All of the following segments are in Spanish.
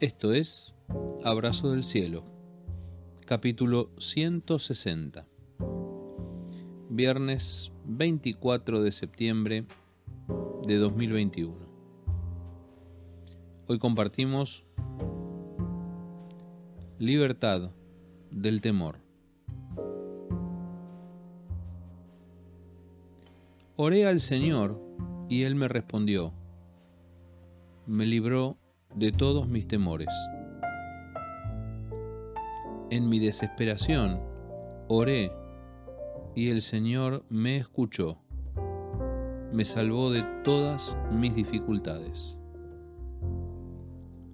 Esto es Abrazo del Cielo, capítulo 160, viernes 24 de septiembre de 2021. Hoy compartimos Libertad del temor. Oré al Señor y Él me respondió, me libró de todos mis temores. En mi desesperación oré y el Señor me escuchó, me salvó de todas mis dificultades.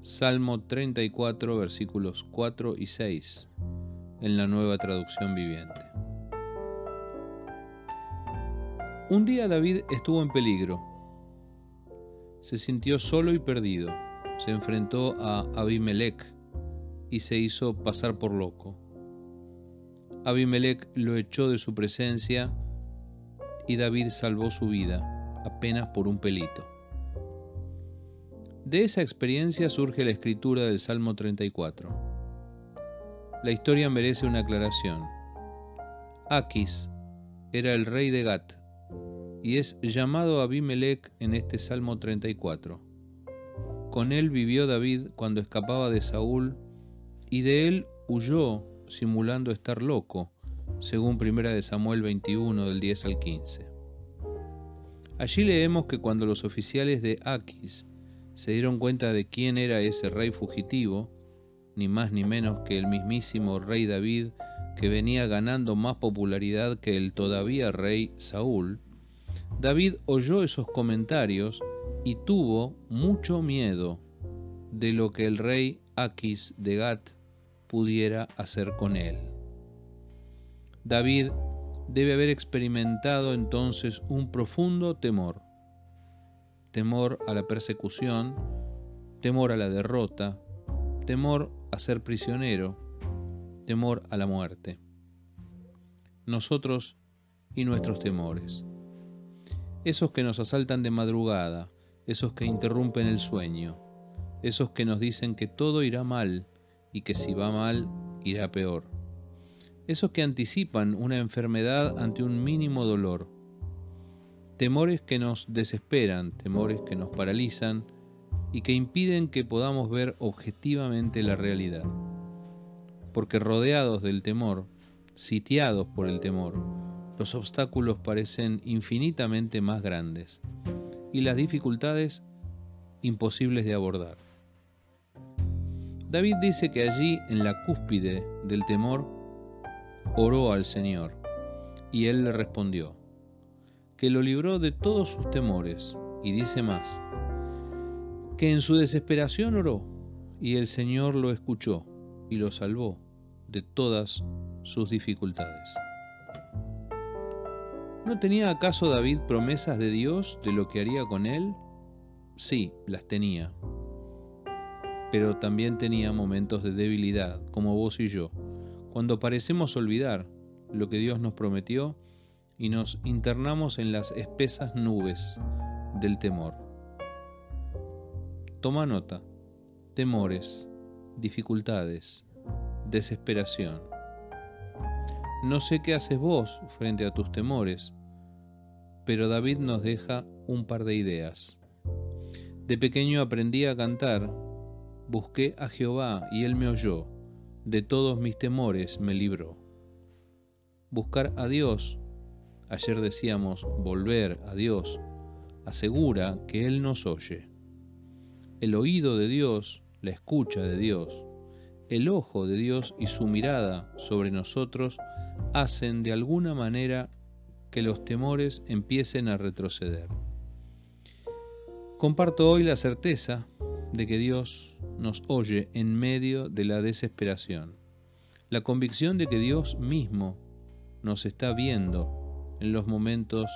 Salmo 34 versículos 4 y 6 en la nueva traducción viviente. Un día David estuvo en peligro. Se sintió solo y perdido se enfrentó a Abimelech y se hizo pasar por loco. Abimelech lo echó de su presencia y David salvó su vida apenas por un pelito. De esa experiencia surge la escritura del Salmo 34. La historia merece una aclaración. Aquis era el rey de Gat y es llamado Abimelech en este Salmo 34. Con él vivió David cuando escapaba de Saúl, y de él huyó simulando estar loco, según 1 Samuel 21 del 10 al 15. Allí leemos que cuando los oficiales de Aquis se dieron cuenta de quién era ese rey fugitivo, ni más ni menos que el mismísimo rey David, que venía ganando más popularidad que el todavía rey Saúl, David oyó esos comentarios y tuvo mucho miedo de lo que el rey Aquis de Gat pudiera hacer con él. David debe haber experimentado entonces un profundo temor, temor a la persecución, temor a la derrota, temor a ser prisionero, temor a la muerte. Nosotros y nuestros temores. Esos que nos asaltan de madrugada, esos que interrumpen el sueño, esos que nos dicen que todo irá mal y que si va mal, irá peor, esos que anticipan una enfermedad ante un mínimo dolor, temores que nos desesperan, temores que nos paralizan y que impiden que podamos ver objetivamente la realidad. Porque rodeados del temor, sitiados por el temor, los obstáculos parecen infinitamente más grandes y las dificultades imposibles de abordar. David dice que allí, en la cúspide del temor, oró al Señor, y Él le respondió, que lo libró de todos sus temores, y dice más, que en su desesperación oró, y el Señor lo escuchó, y lo salvó de todas sus dificultades. ¿No tenía acaso David promesas de Dios de lo que haría con él? Sí, las tenía. Pero también tenía momentos de debilidad, como vos y yo, cuando parecemos olvidar lo que Dios nos prometió y nos internamos en las espesas nubes del temor. Toma nota. Temores, dificultades, desesperación no sé qué haces vos frente a tus temores, pero David nos deja un par de ideas. De pequeño aprendí a cantar, busqué a Jehová y él me oyó, de todos mis temores me libró. Buscar a Dios, ayer decíamos volver a Dios, asegura que Él nos oye. El oído de Dios, la escucha de Dios, el ojo de Dios y su mirada sobre nosotros hacen de alguna manera que los temores empiecen a retroceder. Comparto hoy la certeza de que Dios nos oye en medio de la desesperación, la convicción de que Dios mismo nos está viendo en los momentos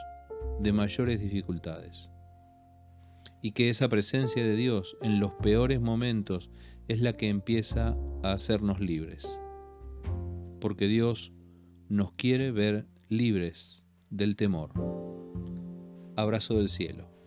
de mayores dificultades y que esa presencia de Dios en los peores momentos es la que empieza a hacernos libres, porque Dios nos quiere ver libres del temor. Abrazo del cielo.